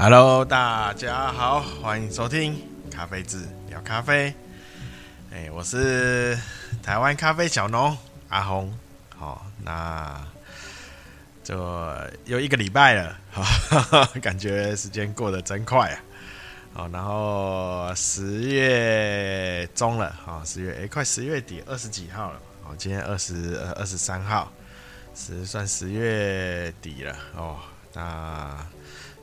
Hello，大家好，欢迎收听咖啡志聊咖啡。哎，我是台湾咖啡小农阿红。好，那就又一个礼拜了，感觉时间过得真快啊。好，然后十月中了，好，十月哎，快十月底，二十几号了。好，今天二十二十三号，是算十月底了哦。那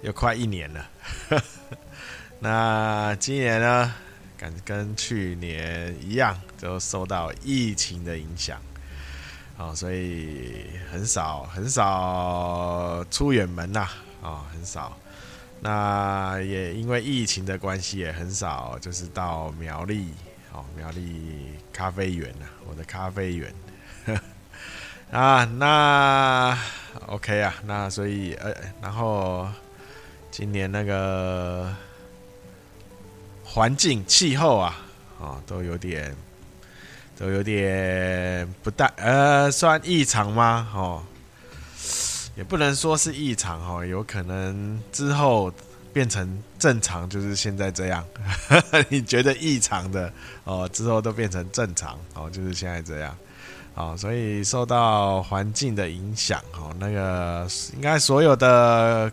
又快一年了，那今年呢，跟跟去年一样，就受到疫情的影响，哦，所以很少很少出远门呐，啊，很少。那也因为疫情的关系，也很少就是到苗栗，哦，苗栗咖啡园呐，我的咖啡园，啊，那 OK 啊，那所以呃，然后。今年那个环境气候啊，哦，都有点，都有点不大，呃，算异常吗？哦，也不能说是异常哦，有可能之后变成正常，就是现在这样。你觉得异常的哦，之后都变成正常哦，就是现在这样。哦，所以受到环境的影响哦，那个应该所有的。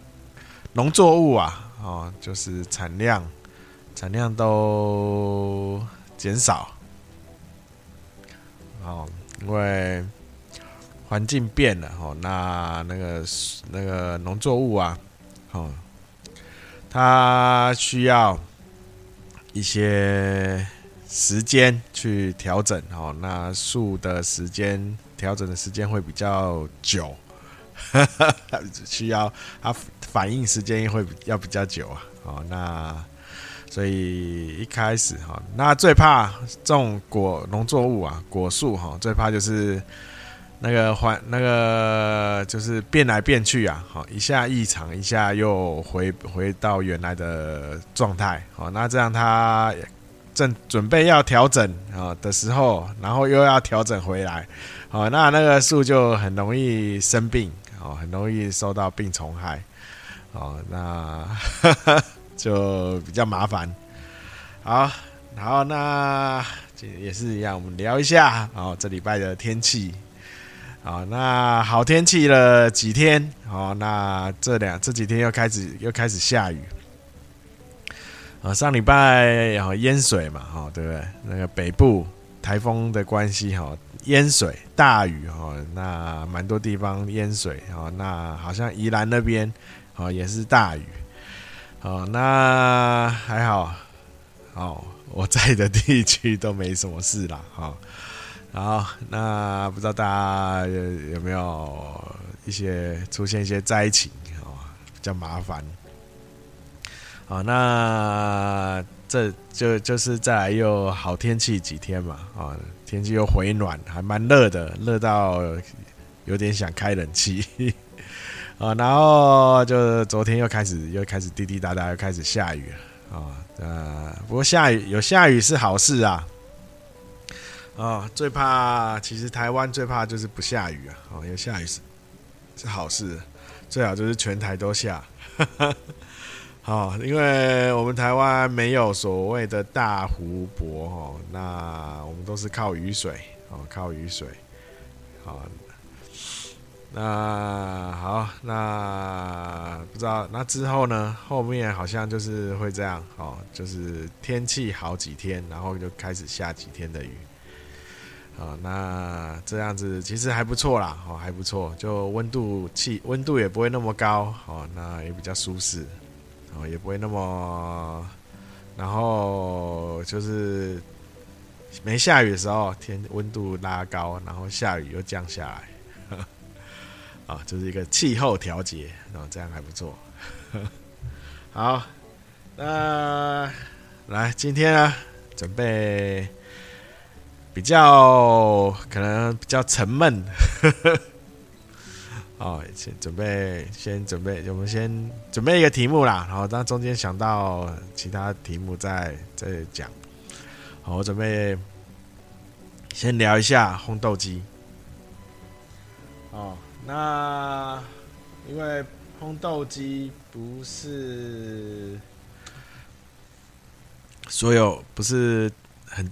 农作物啊，哦，就是产量，产量都减少，哦，因为环境变了，哦，那那个那个农作物啊，哦，它需要一些时间去调整，哦，那树的时间调整的时间会比较久。需要它反应时间会要比较久啊，哦，那所以一开始哈，那最怕种果农作物啊，果树哈，最怕就是那个环那个就是变来变去啊，好，一下异常，一下又回回到原来的状态，好，那这样它正准备要调整啊的时候，然后又要调整回来，好，那那个树就很容易生病。哦，很容易受到病虫害，哦，那 就比较麻烦。好，然后那也是一样，我们聊一下哦，这礼拜的天气。好，那好天气了几天？好，那这两这几天又开始又开始下雨。啊，上礼拜然后淹水嘛，哈，对不对？那个北部台风的关系，哈。淹水大雨哦，那蛮多地方淹水哦，那好像宜兰那边哦也是大雨，哦那还好，哦我在的地区都没什么事啦，好，那不知道大家有没有一些出现一些灾情哦，比较麻烦，好那这就就是再来又好天气几天嘛啊。天气又回暖，还蛮热的，热到有点想开冷气啊。然后就昨天又开始又开始滴滴答答又开始下雨了啊。呃，不过下雨有下雨是好事啊。啊，最怕其实台湾最怕就是不下雨啊。哦，有下雨是是好事，最好就是全台都下。好，因为我们台湾没有所谓的大湖泊哦，那我们都是靠雨水哦，靠雨水。好，那好，那不知道那之后呢？后面好像就是会这样哦，就是天气好几天，然后就开始下几天的雨。好，那这样子其实还不错啦，哦，还不错，就温度气温度也不会那么高，哦，那也比较舒适。哦，也不会那么，然后就是没下雨的时候，天温度拉高，然后下雨又降下来，啊，就是一个气候调节，然后这样还不错。好，那来今天呢，准备比较可能比较沉闷。哦，先准备，先准备，我们先准备一个题目啦。然后，当中间想到其他题目再再讲。好，我准备先聊一下烘豆机。哦，那因为烘豆机不是所有，不是很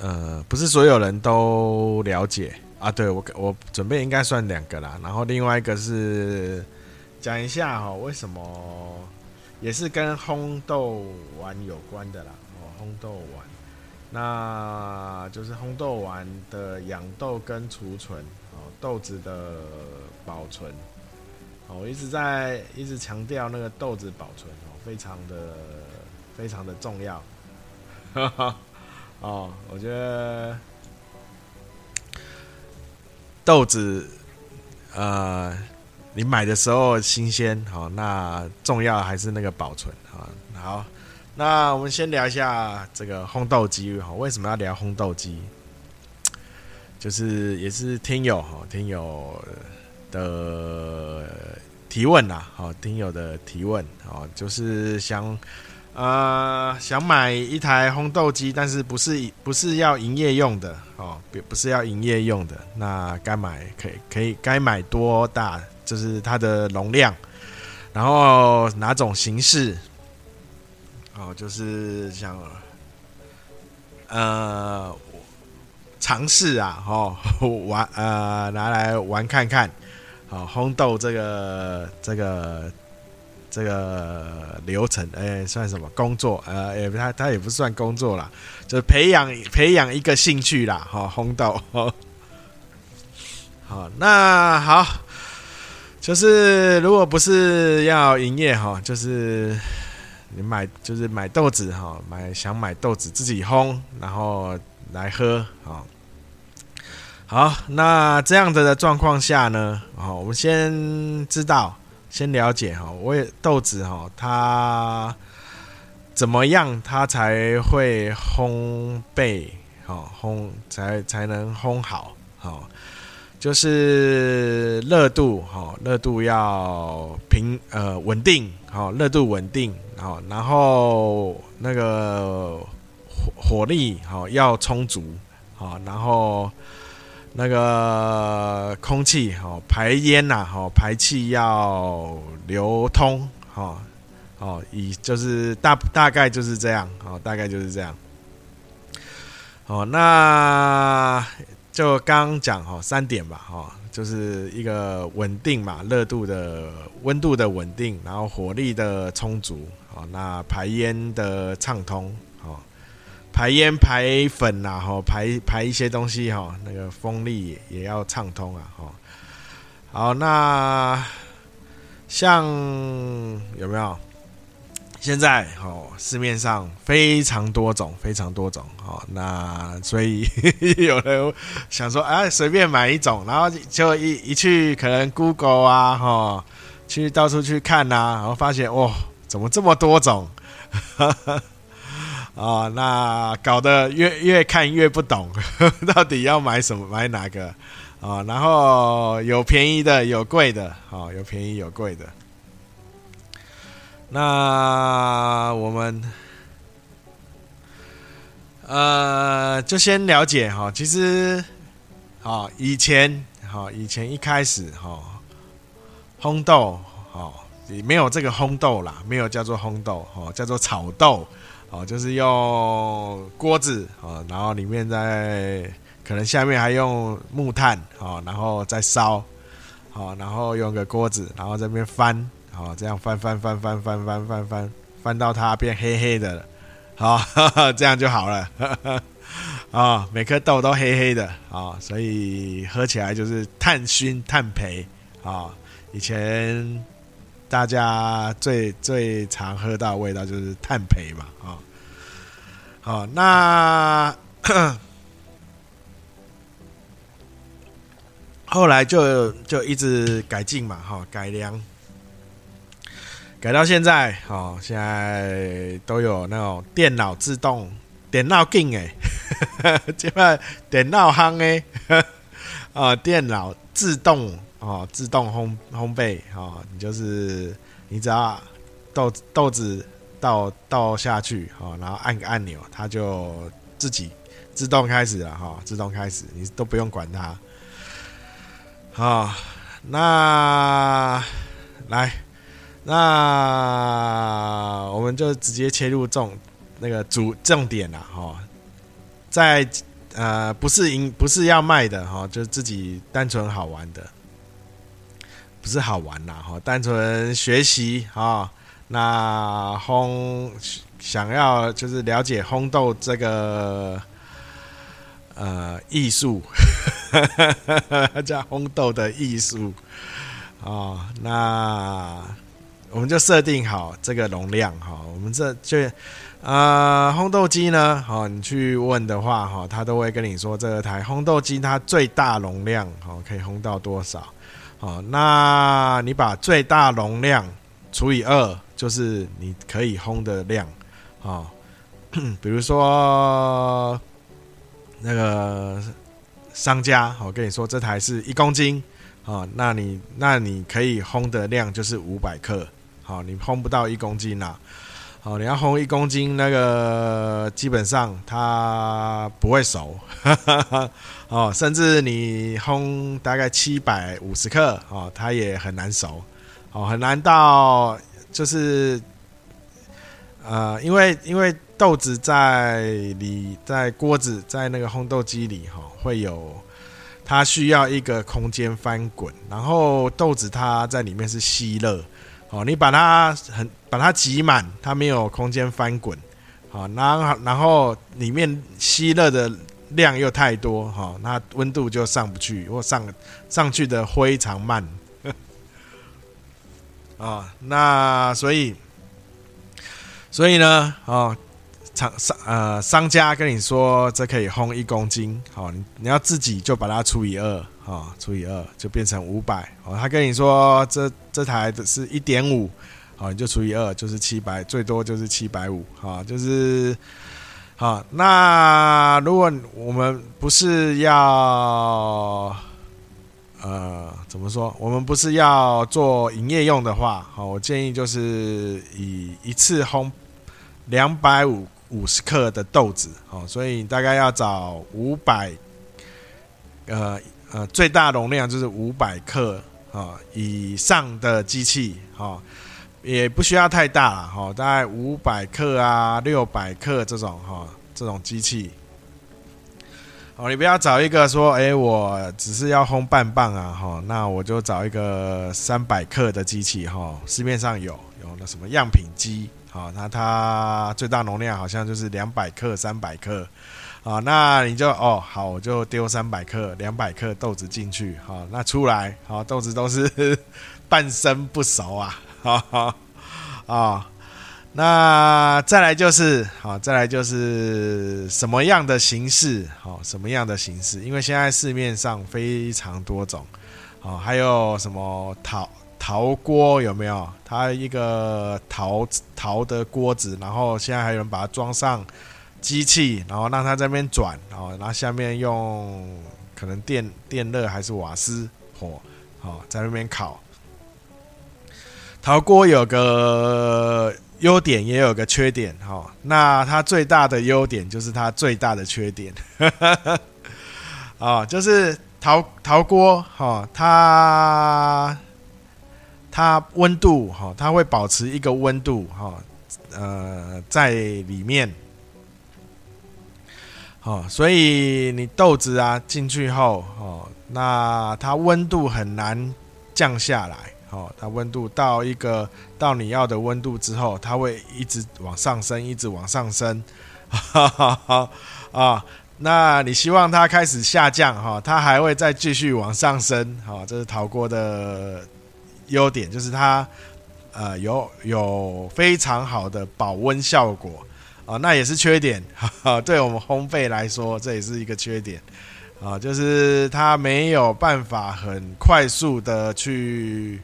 呃，不是所有人都了解啊。对，我我准备应该算两个啦，然后另外一个是讲一下哈，为什么也是跟烘豆丸有关的啦。哦，烘豆丸，那就是烘豆丸的养豆跟储存哦，豆子的保存。哦我一直在一直强调那个豆子保存哦，非常的非常的重要。哈 哈哦，我觉得豆子呃，你买的时候新鲜好，那重要还是那个保存啊。好，那我们先聊一下这个烘豆机哈，为什么要聊烘豆机？就是也是听友哈，听友。的提问呐，好，听友的提问，哦，就是想，呃，想买一台烘豆机，但是不是不是要营业用的，哦，不不是要营业用的，那该买可以可以该买多大？就是它的容量，然后哪种形式？哦，就是想，呃，尝试啊，哦，玩，呃，拿来玩看看。哦，烘豆这个这个这个流程，哎、算什么工作？呃，也、欸、他他也不算工作啦，就是培养培养一个兴趣啦。哈、哦，烘豆。好，那好，就是如果不是要营业哈，就是你买就是买豆子哈，买想买豆子自己烘，然后来喝啊。好，那这样子的状况下呢？好，我们先知道，先了解哈，我也豆子哈，它怎么样，它才会烘焙，好烘才才能烘好，好，就是热度，哈，热度要平呃稳定，好，热度稳定，好，然后那个火火力好要充足，好，然后。那个空气好排烟呐，好排气要流通，好，好以就是大大概就是这样，好大概就是这样，好那就刚讲哈三点吧，哈就是一个稳定嘛，热度的温度的稳定，然后火力的充足，好那排烟的畅通。排烟排粉呐，哈，排排一些东西哈，那个风力也要畅通啊，哈。好，那像有没有？现在哦，市面上非常多种，非常多种，哦，那所以有人想说，哎，随便买一种，然后就一一去，可能 Google 啊，哈，去到处去看呐，然后发现，哦，怎么这么多种？哦，那搞得越越看越不懂，到底要买什么，买哪个？哦，然后有便宜的，有贵的，哦，有便宜有贵的。那我们呃，就先了解哈，其实，哦，以前，好，以前一开始，哈，烘豆，哦，也没有这个烘豆啦，没有叫做烘豆，哦，叫做炒豆。哦，就是用锅子哦，然后里面再可能下面还用木炭哦，然后再烧，好，然后用个锅子，然后这边翻，好，这样翻翻翻翻翻翻翻翻，翻到它变黑黑的了，好，这样就好了，啊，每颗豆都黑黑的啊，所以喝起来就是炭熏炭焙啊，以前。大家最最常喝到味道就是炭焙嘛，啊，好，那 后来就就一直改进嘛，哈，改良，改到现在，好，现在都有那种电脑自动电脑镜哎，这边电脑夯哎，啊，电脑自动。哦，自动烘烘焙，哦，你就是你只要豆豆子倒倒下去，哦，然后按个按钮，它就自己自动开始了，哈、哦，自动开始，你都不用管它。好、哦，那来，那我们就直接切入重那个主重点了哈，在呃不是赢不是要卖的哈，就自己单纯好玩的，不是好玩啦哈，单纯学习哈。那烘想要就是了解烘豆这个呃艺术，叫烘豆的艺术哦。那我们就设定好这个容量哈。我们这就呃烘豆机呢，好，你去问的话哈，他都会跟你说这个台烘豆机它最大容量哦可以烘到多少。好，那你把最大容量除以二。就是你可以烘的量，啊，比如说那个商家，我跟你说这台是一公斤，啊，那你那你可以烘的量就是五百克，好，你烘不到一公斤啦，好，你要烘一公斤，那个基本上它不会熟，哈哈哈哦，甚至你烘大概七百五十克，哦，它也很难熟，哦，很难到。就是，呃，因为因为豆子在里，在锅子，在那个烘豆机里哈，会有它需要一个空间翻滚，然后豆子它在里面是吸热，哦，你把它很把它挤满，它没有空间翻滚，好，然后然后里面吸热的量又太多，哈，那温度就上不去，或上上去的非常慢。啊、哦，那所以，所以呢，哦，厂商呃商家跟你说这可以烘一公斤，好、哦，你要自己就把它除以二，啊，除以二就变成五百，哦，他跟你说这这台的是一点五，好，你就除以二就是七百，最多就是七百五，哈，就是，好，那如果我们不是要。呃，怎么说？我们不是要做营业用的话，好，我建议就是以一次烘两百五五十克的豆子，好，所以大概要找五百，呃呃，最大容量就是五百克啊以上的机器，哈，也不需要太大了，哈，大概五百克啊六百克这种哈这种机器。哦，你不要找一个说，哎，我只是要烘半磅啊，哈，那我就找一个三百克的机器，哈，市面上有有那什么样品机，好，那它最大容量好像就是两百克、三百克，啊，那你就哦，好，我就丢三百克、两百克豆子进去，好，那出来，好，豆子都是 半生不熟啊，哈哈，啊。那再来就是好，再来就是什么样的形式？好，什么样的形式？因为现在市面上非常多种，好，还有什么陶陶锅有没有？它一个陶陶的锅子，然后现在还有人把它装上机器，然后让它在那边转，然后然后下面用可能电电热还是瓦斯火，哦，在那边烤。陶锅有个。优点也有个缺点哈，那它最大的优点就是它最大的缺点，啊，就是陶陶锅哈，它它温度哈，它会保持一个温度哈，呃，在里面，好，所以你豆子啊进去后哦，那它温度很难降下来。哦，它温度到一个到你要的温度之后，它会一直往上升，一直往上升，哈哈哈啊！那你希望它开始下降哈，它还会再继续往上升，好，这是陶锅的优点，就是它呃有有非常好的保温效果啊，那也是缺点，哈哈，对我们烘焙来说，这也是一个缺点啊，就是它没有办法很快速的去。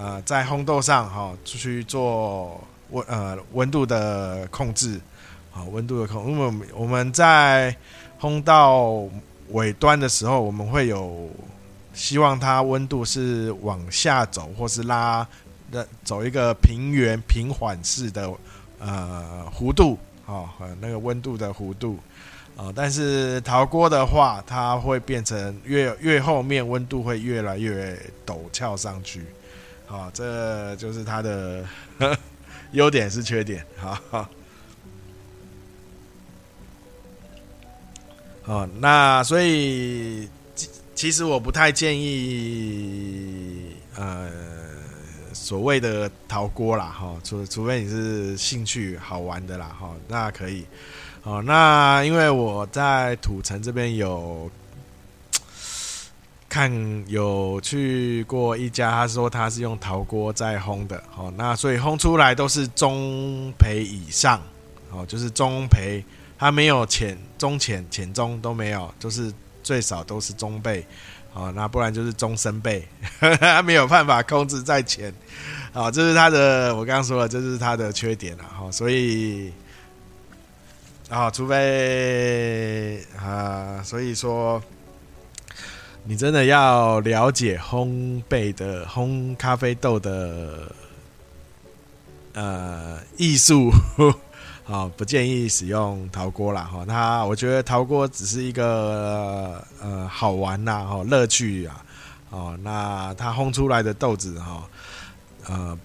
呃，在烘豆上哈，出去做温呃温度的控制，啊，温度的控，因为我们我们在烘到尾端的时候，我们会有希望它温度是往下走，或是拉的走一个平原平缓式的呃弧度，啊，那个温度的弧度，啊，但是陶锅的话，它会变成越越后面温度会越来越陡峭上去。好，这就是它的 优点是缺点，好。哦，那所以其实我不太建议，呃，所谓的陶锅啦，哈，除除非你是兴趣好玩的啦，哈，那可以。哦，那因为我在土城这边有 看有去过一家，他说他是用陶锅在烘的，哦，那所以烘出来都是中培以上，哦，就是中培。它没有浅、中浅、浅中都没有，就是最少都是中焙，哦，那不然就是中深焙，它 没有办法控制在浅，啊，这是它的，我刚刚说了，这是它的缺点了，哈，所以，啊，除非啊，所以说，你真的要了解烘焙的烘咖啡豆的，呃，艺术。好，不建议使用陶锅啦。哈。那，我觉得陶锅只是一个呃好玩呐，哈，乐趣啊。哦，那它烘出来的豆子哈，呃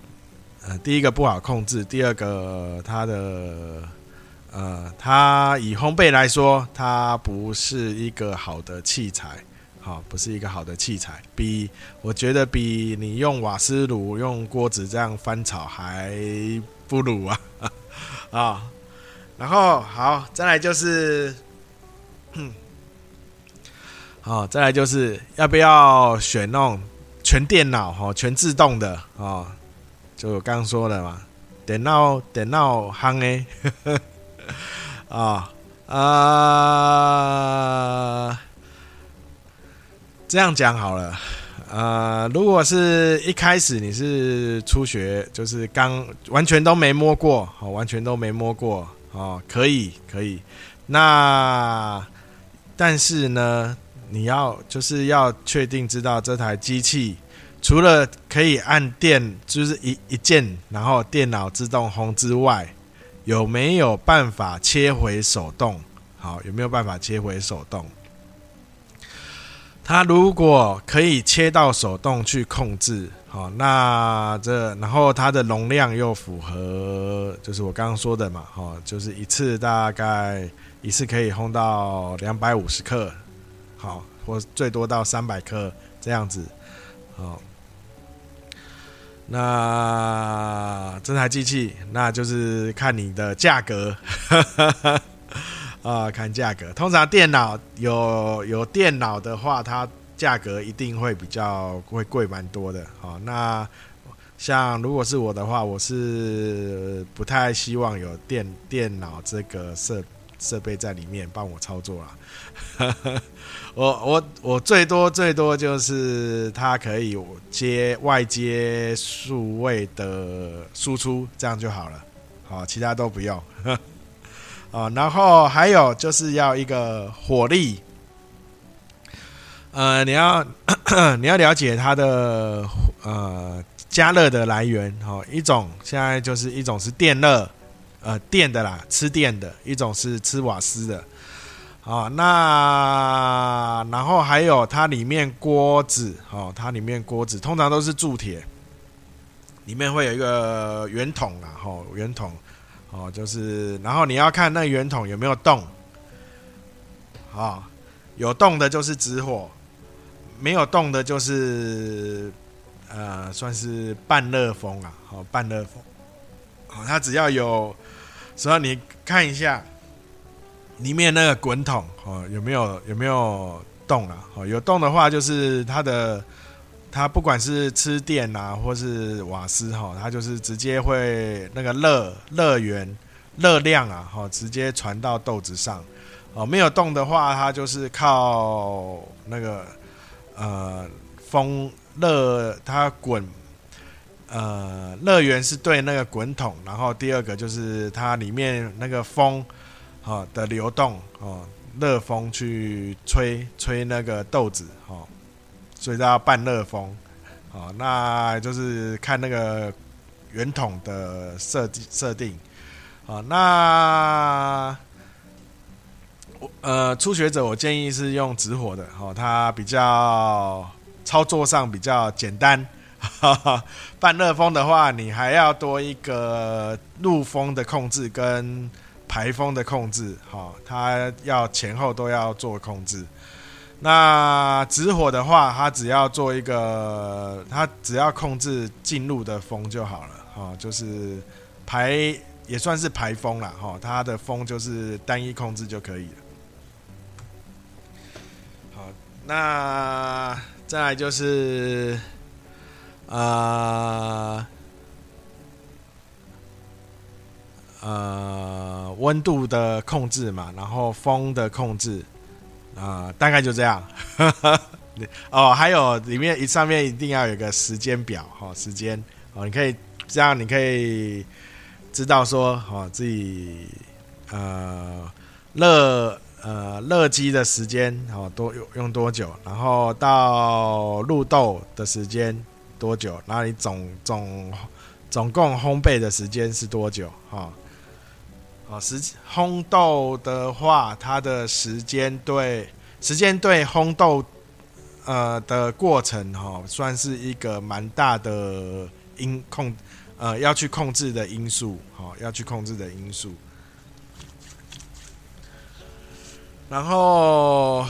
呃，第一个不好控制，第二个它的呃，它以烘焙来说，它不是一个好的器材，好，不是一个好的器材，比我觉得比你用瓦斯炉用锅子这样翻炒还不如啊。啊，然后好，再来就是，好，再来就是要不要选那种全电脑哈、全自动的啊？就我刚刚说的嘛，电脑电脑夯诶，啊 啊，这样讲好了。呃，如果是一开始你是初学，就是刚完全都没摸过，哦，完全都没摸过，哦，可以可以。那但是呢，你要就是要确定知道这台机器除了可以按电，就是一一键，然后电脑自动轰之外，有没有办法切回手动？好，有没有办法切回手动？它如果可以切到手动去控制，好，那这然后它的容量又符合，就是我刚刚说的嘛，哈，就是一次大概一次可以烘到两百五十克，好，或最多到三百克这样子，好，那这台机器那就是看你的价格。啊、呃，看价格，通常电脑有有电脑的话，它价格一定会比较会贵蛮多的。好，那像如果是我的话，我是不太希望有电电脑这个设设备在里面帮我操作啦。我我我最多最多就是它可以接外接数位的输出，这样就好了。好，其他都不用。啊，然后还有就是要一个火力，呃，你要 你要了解它的呃加热的来源，哈，一种现在就是一种是电热，呃，电的啦，吃电的，一种是吃瓦斯的，啊，那然后还有它里面锅子，哦，它里面锅子通常都是铸铁，里面会有一个圆筒啊，吼，圆筒。哦，就是，然后你要看那圆筒有没有动，啊，有动的就是直火，没有动的就是，呃，算是半热风啊，好，半热风，好，它只要有，所以你看一下里面那个滚筒，哦，有没有有没有动啊？哦，有动的话就是它的。它不管是吃电啊，或是瓦斯哈，它就是直接会那个热热源热量啊，哈，直接传到豆子上。哦，没有动的话，它就是靠那个呃风热它滚，呃热源是对那个滚筒，然后第二个就是它里面那个风哈的流动哦，热风去吹吹那个豆子哈。所以它要半热风，好，那就是看那个圆筒的设计设定，好，那呃初学者我建议是用直火的，好，它比较操作上比较简单，半热风的话，你还要多一个入风的控制跟排风的控制，好，它要前后都要做控制。那直火的话，它只要做一个，它只要控制进入的风就好了，哈，就是排也算是排风了，哈，它的风就是单一控制就可以了。好，那再来就是，呃，呃，温度的控制嘛，然后风的控制。啊、大概就这样。哦，还有里面一上面一定要有个时间表，哈、哦，时间哦，你可以这样，你可以知道说，哦，自己呃热呃热机的时间哦多用用多久，然后到入豆的时间多久，然后你总总总共烘焙的时间是多久，哈、哦。哦，时烘豆的话，它的时间对时间对烘豆呃的过程哈、哦，算是一个蛮大的因控呃要去控制的因素，哈、哦，要去控制的因素。然后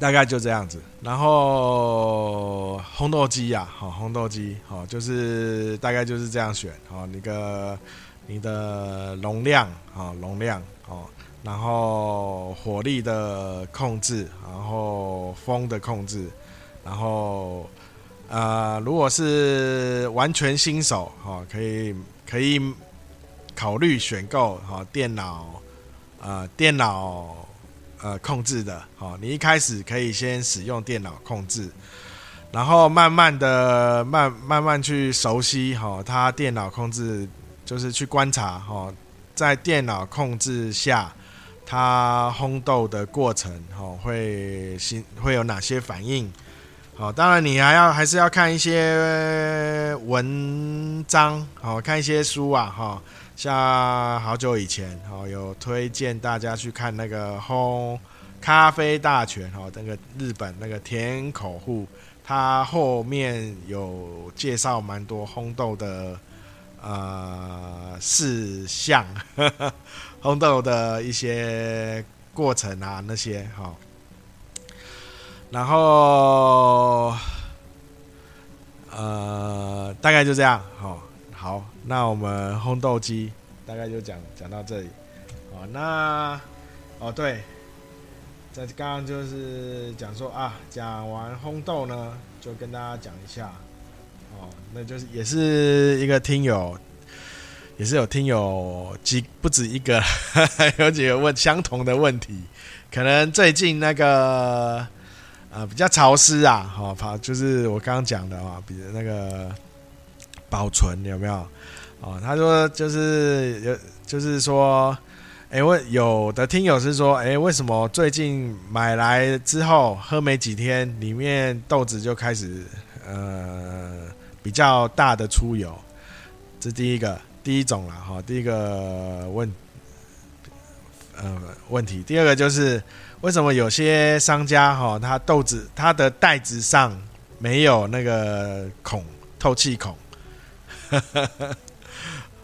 大概就这样子，然后烘豆机呀，好，烘豆机，好，就是大概就是这样选，好，那个。你的容量啊，容量哦，然后火力的控制，然后风的控制，然后呃，如果是完全新手哈，可以可以考虑选购哈电脑呃电脑呃控制的哈，你一开始可以先使用电脑控制，然后慢慢的慢慢慢去熟悉哈，它电脑控制。就是去观察哈，在电脑控制下，它烘豆的过程哈，会新会有哪些反应？好，当然你还要还是要看一些文章，好，看一些书啊哈。像好久以前哈，有推荐大家去看那个烘咖啡大全哈，那个日本那个田口户，他后面有介绍蛮多烘豆的。呃，事项，红豆的一些过程啊，那些哈，然后呃，大概就这样，好，好，那我们烘豆机大概就讲讲到这里，哦，那哦对，在刚刚就是讲说啊，讲完烘豆呢，就跟大家讲一下。哦，那就是也是一个听友，也是有听友几不止一个，有几个问相同的问题。可能最近那个呃比较潮湿啊，好，怕就是我刚刚讲的啊，比如那个保存有没有？哦，他说就是有，就是说，哎，问有的听友是说，哎，为什么最近买来之后喝没几天，里面豆子就开始呃。比较大的出油，这第一个第一种了哈。第一个问呃问题，第二个就是为什么有些商家哈，他豆子他的袋子上没有那个孔透气孔，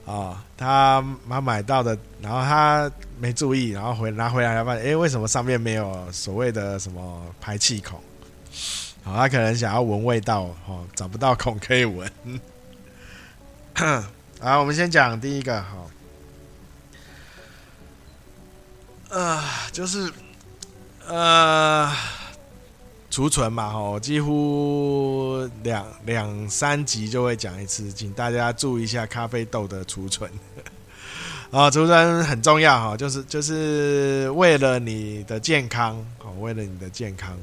啊，他他买到的，然后他没注意，然后回拿回来来发现，哎，为什么上面没有所谓的什么排气孔？好，他可能想要闻味道，哦，找不到孔可以闻。好，我们先讲第一个，哈，呃，就是呃，储存嘛，哈，几乎两两三集就会讲一次，请大家注意一下咖啡豆的储存。啊，储存很重要，哈，就是就是为了你的健康，哦，为了你的健康。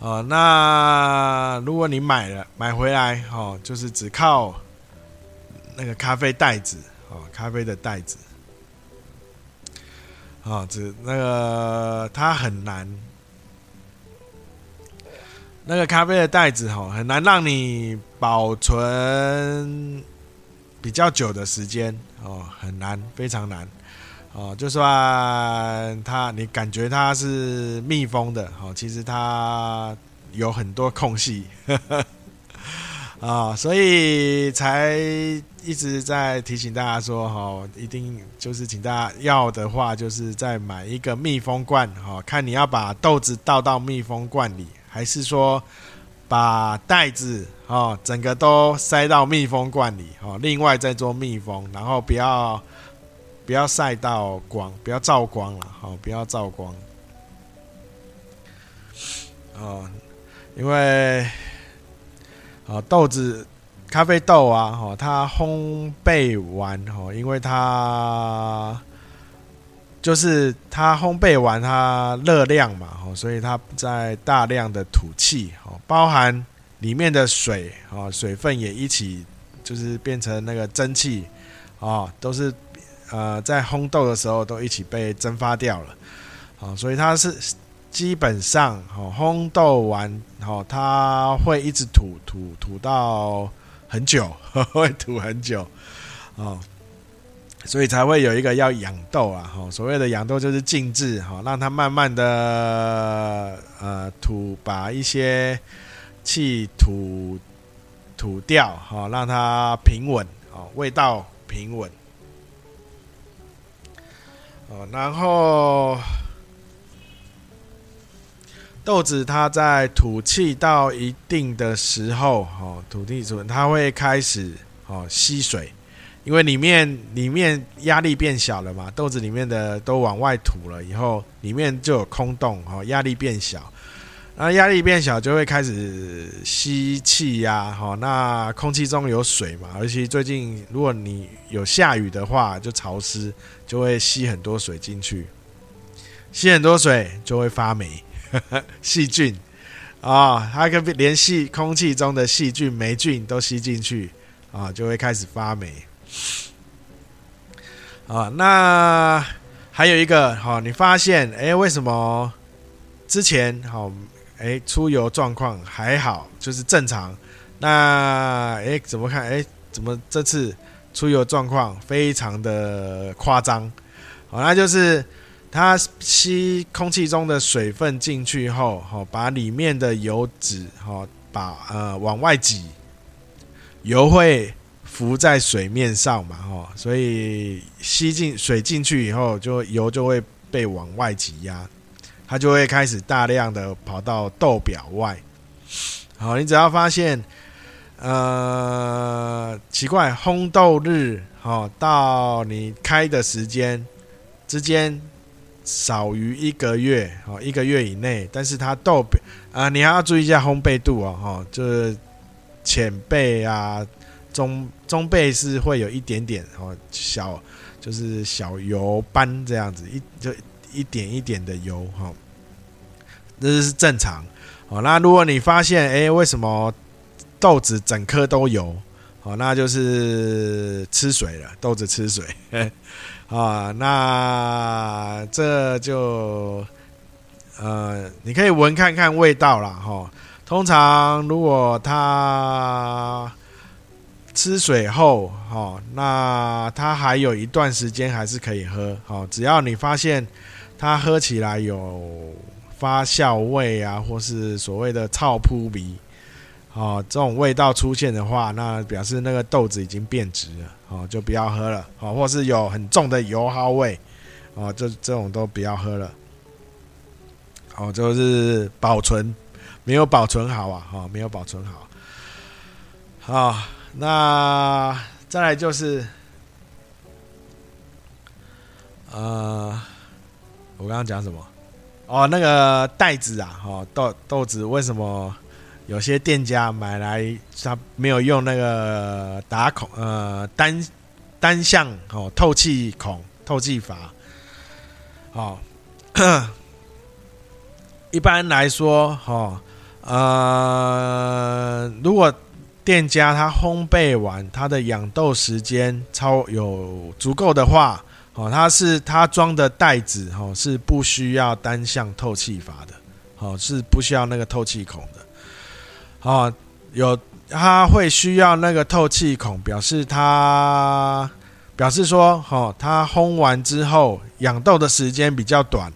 哦，那如果你买了买回来，哦，就是只靠那个咖啡袋子，哦，咖啡的袋子，哦，只那个它很难，那个咖啡的袋子，哦，很难让你保存比较久的时间，哦，很难，非常难。哦，就算它，你感觉它是密封的，哦，其实它有很多空隙。啊，所以才一直在提醒大家说，哈，一定就是请大家要的话，就是再买一个密封罐，哈，看你要把豆子倒到密封罐里，还是说把袋子，哦，整个都塞到密封罐里，哦，另外再做密封，然后不要不要晒到光，不要照光了，哈，不要照光，哦，因为。啊，豆子、咖啡豆啊，哦，它烘焙完，哦，因为它就是它烘焙完，它热量嘛，哦，所以它在大量的吐气，哦，包含里面的水，哈，水分也一起就是变成那个蒸汽，啊，都是呃在烘豆的时候都一起被蒸发掉了，啊，所以它是。基本上，哦，烘豆完，哦，它会一直吐吐吐到很久，会吐很久，哦，所以才会有一个要养豆啊，哈，所谓的养豆就是静置，哈，让它慢慢的呃吐，把一些气吐吐掉，哈，让它平稳，哦，味道平稳，哦，然后。豆子它在吐气到一定的时候，哦，土地主，它会开始哦吸水，因为里面里面压力变小了嘛，豆子里面的都往外吐了以后，里面就有空洞，哦，压力变小，那压力变小就会开始吸气呀，好，那空气中有水嘛，而且最近如果你有下雨的话，就潮湿，就会吸很多水进去，吸很多水就会发霉。细菌啊、哦，它可以连细空气中的细菌、霉菌都吸进去啊、就会开始发霉啊、那还有一个好、你发现哎，为什么之前好哎出油状况还好，就是正常？那哎怎么看？哎，怎么这次出油状况非常的夸张？好、那就是。它吸空气中的水分进去后，哈，把里面的油脂，哈，把呃往外挤，油会浮在水面上嘛，哈，所以吸进水进去以后，就油就会被往外挤压，它就会开始大量的跑到豆表外。好，你只要发现，呃，奇怪，烘豆日，哈，到你开的时间之间。少于一个月哦，一个月以内，但是它豆表啊，你还要注意一下烘焙度哦，哈，就是浅焙啊，中中焙是会有一点点哦，小就是小油斑这样子，一就一点一点的油哈，这是正常哦。那如果你发现哎，为什么豆子整颗都油？哦，那就是吃水了，豆子吃水。啊，那这就呃，你可以闻看看味道啦。哈。通常如果它吃水后，哈，那它还有一段时间还是可以喝。好，只要你发现它喝起来有发酵味啊，或是所谓的臭扑鼻。哦，这种味道出现的话，那表示那个豆子已经变质了，哦，就不要喝了，哦，或是有很重的油耗味，哦，这这种都不要喝了，哦，就是保存没有保存好啊，哈，没有保存好，好，那再来就是，呃，我刚刚讲什么？哦，那个袋子啊，哦，豆豆子为什么？有些店家买来，他没有用那个打孔，呃，单单向哦，透气孔透气阀，好，一般来说，哈，呃，如果店家他烘焙完，他的养豆时间超有足够的话，哦，他是他装的袋子，哦，是不需要单向透气阀的，哦，是不需要那个透气孔的。哦，有，它会需要那个透气孔，表示它表示说，哦，它烘完之后养豆的时间比较短，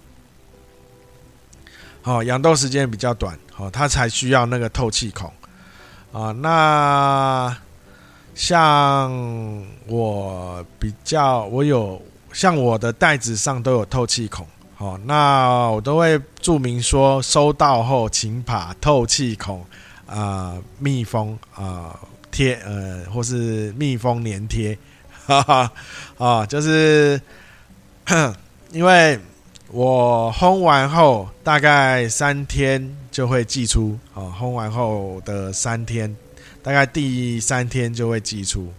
哦，养豆时间比较短，哦，它才需要那个透气孔啊。那像我比较，我有像我的袋子上都有透气孔，哦，那我都会注明说，收到后请把透气孔啊密封啊贴呃，或是密封粘贴，哈哈啊，就是 因为。我烘完后大概三天就会寄出，哦，烘完后的三天，大概第三天就会寄出。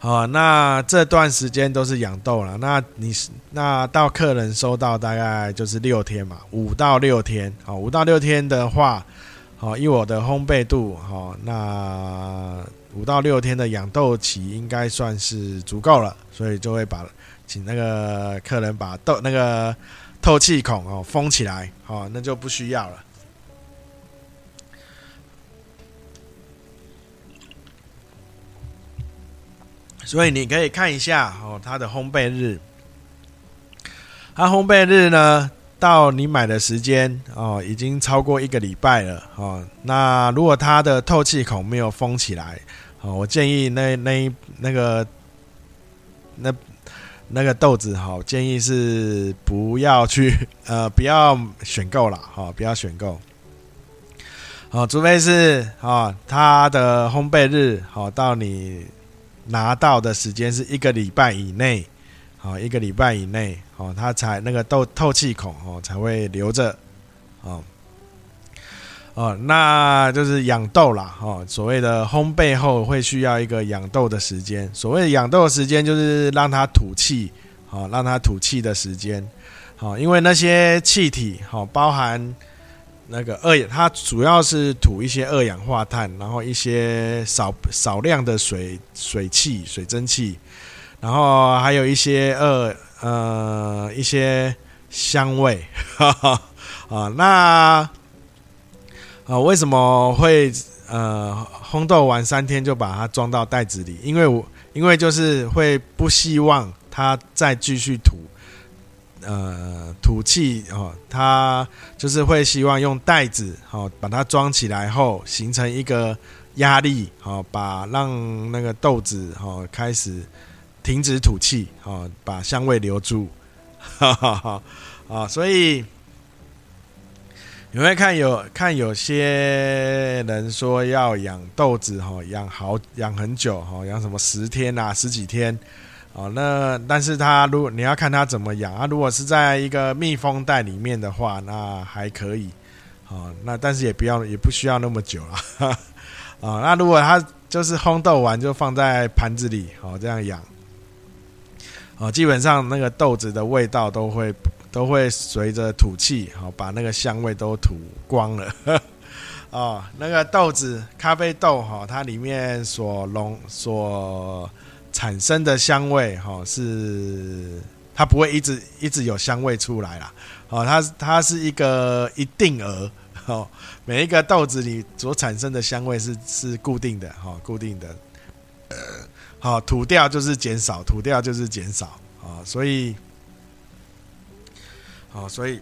好，那这段时间都是养豆了。那你那到客人收到大概就是六天嘛，五到六天。好，五到六天的话，好，以我的烘焙度，好，那五到六天的养豆期应该算是足够了，所以就会把。请那个客人把豆那个透气孔哦封起来，哦，那就不需要了。所以你可以看一下哦，它的烘焙日，它烘焙日呢，到你买的时间哦，已经超过一个礼拜了哦。那如果它的透气孔没有封起来，哦，我建议那那那个那。那个豆子哈，建议是不要去 呃，不要选购了哈，不要选购。好，除非是啊，它的烘焙日好到你拿到的时间是一个礼拜以内，好，一个礼拜以内，哦，它才那个豆透气孔哦才会留着，哦。哦，那就是养豆啦。哦，所谓的烘焙后会需要一个养豆的时间。所谓养豆的时间，就是让它吐气，好，让它吐气的时间。好，因为那些气体，好，包含那个二氧，它主要是吐一些二氧化碳，然后一些少少量的水水汽、水蒸气，然后还有一些二呃一些香味，哈 哈啊，那。啊，为什么会呃烘豆完三天就把它装到袋子里？因为我因为就是会不希望它再继续吐，呃吐气哦，它就是会希望用袋子哦把它装起来后形成一个压力，好把让那个豆子哦开始停止吐气，哦把香味留住，哈哈哈啊，所以。你会看有看有些人说要养豆子哈，养好养很久哈，养什么十天啊十几天，哦那但是它如果你要看它怎么养啊，如果是在一个密封袋里面的话，那还可以，哦那但是也不要也不需要那么久了，啊 那如果它就是烘豆完就放在盘子里，哦这样养，哦基本上那个豆子的味道都会。都会随着吐气，好把那个香味都吐光了。哦，那个豆子，咖啡豆哈，它里面所溶所产生的香味哈，是它不会一直一直有香味出来啦。哦，它它是一个一定额，哦，每一个豆子里所产生的香味是是固定的，哈，固定的。呃，好，吐掉就是减少，吐掉就是减少，啊，所以。哦，所以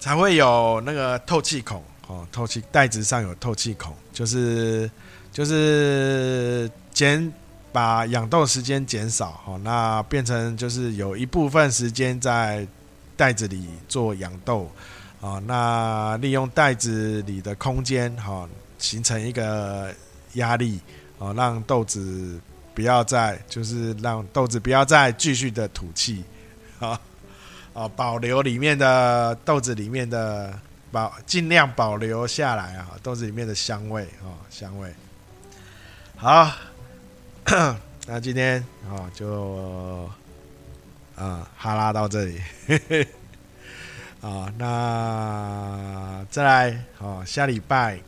才会有那个透气孔哦，透气袋子上有透气孔，就是就是减把养豆时间减少哦，那变成就是有一部分时间在袋子里做养豆啊，那利用袋子里的空间哈，形成一个压力哦，让豆子不要再就是让豆子不要再继续的吐气啊。啊，保留里面的豆子里面的保，尽量保留下来啊，豆子里面的香味啊，香味。好，那今天啊就啊哈拉到这里，啊，那再来啊，下礼拜，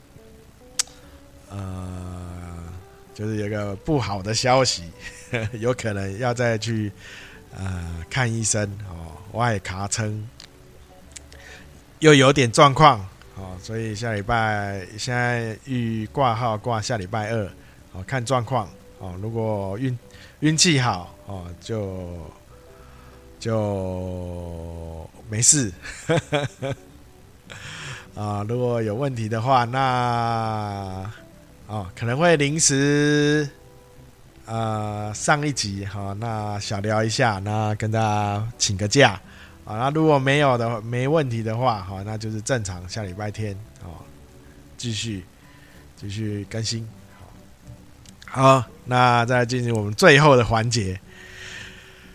呃，就是有个不好的消息，有可能要再去呃看医生哦。外卡称又有点状况，哦，所以下礼拜现在预挂号挂下礼拜二，哦，看状况，哦，如果运运气好，哦，就就没事，啊，如果有问题的话，那哦可能会临时呃上一集哈，那小聊一下，那跟大家请个假啊。那如果没有的没问题的话，好，那就是正常下礼拜天哦，继续继续更新。好，那再进行我们最后的环节，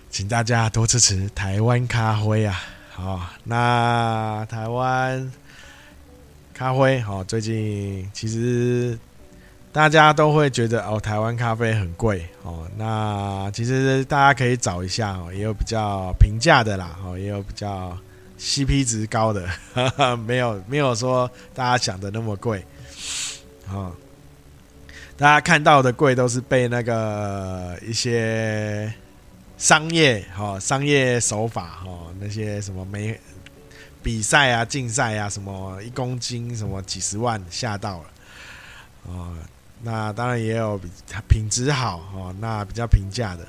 请大家多支持台湾咖啡啊！好，那台湾咖啡，好，最近其实大家都会觉得哦，台湾咖啡很贵哦。那其实大家可以找一下哦，也有比较平价的啦，哦，也有比较 CP 值高的，没有没有说大家想的那么贵，哦。大家看到的贵都是被那个一些商业哈商业手法哈那些什么没比赛啊竞赛啊什么一公斤什么几十万吓到了哦，那当然也有比品质好哦，那比较平价的，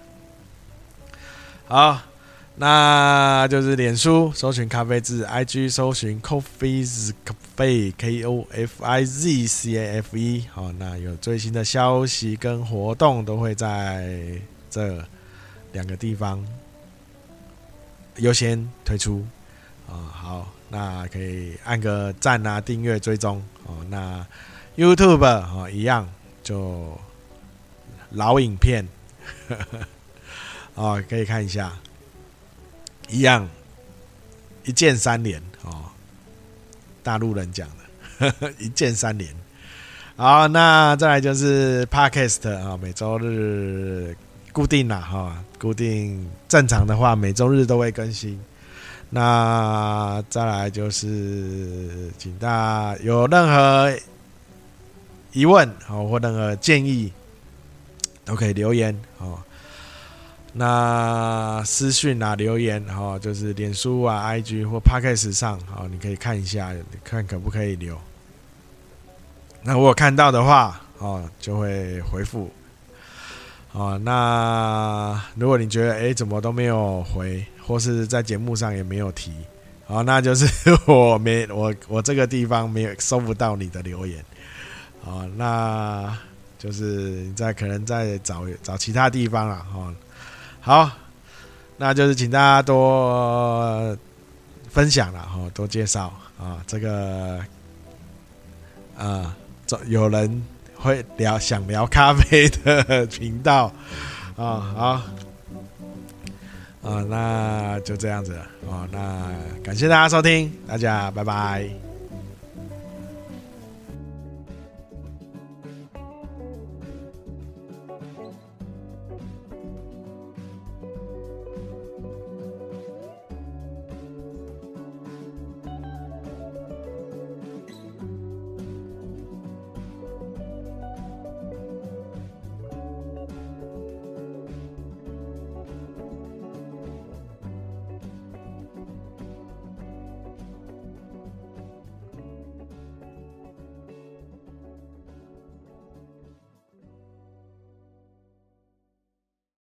好。那就是脸书搜寻咖啡字，IG 搜寻 Coffee's Cafe K O F I Z C A F E。好，那有最新的消息跟活动都会在这两个地方优先推出。啊，好，那可以按个赞啊，订阅追踪。哦，那 YouTube 哦一样就老影片，哦可以看一下。一样，一键三连哦，大陆人讲的，呵 呵一键三连。好，那再来就是 Podcast 啊，每周日固定了哈，固定正常的话，每周日都会更新。那再来就是，请大家有任何疑问哦，或任何建议，都可以留言哦。那私讯啊，留言哈，就是脸书啊、IG 或 Podcast 上，好，你可以看一下，看可不可以留。那我有看到的话，哦，就会回复。哦，那如果你觉得哎，怎么都没有回，或是在节目上也没有提，哦，那就是我没我我这个地方没有收不到你的留言。哦，那就是你在可能在找找其他地方啊，哈。好，那就是请大家多分享了哈，多介绍啊，这个啊，这有人会聊想聊咖啡的频道啊，好啊，那就这样子了啊，那感谢大家收听，大家拜拜。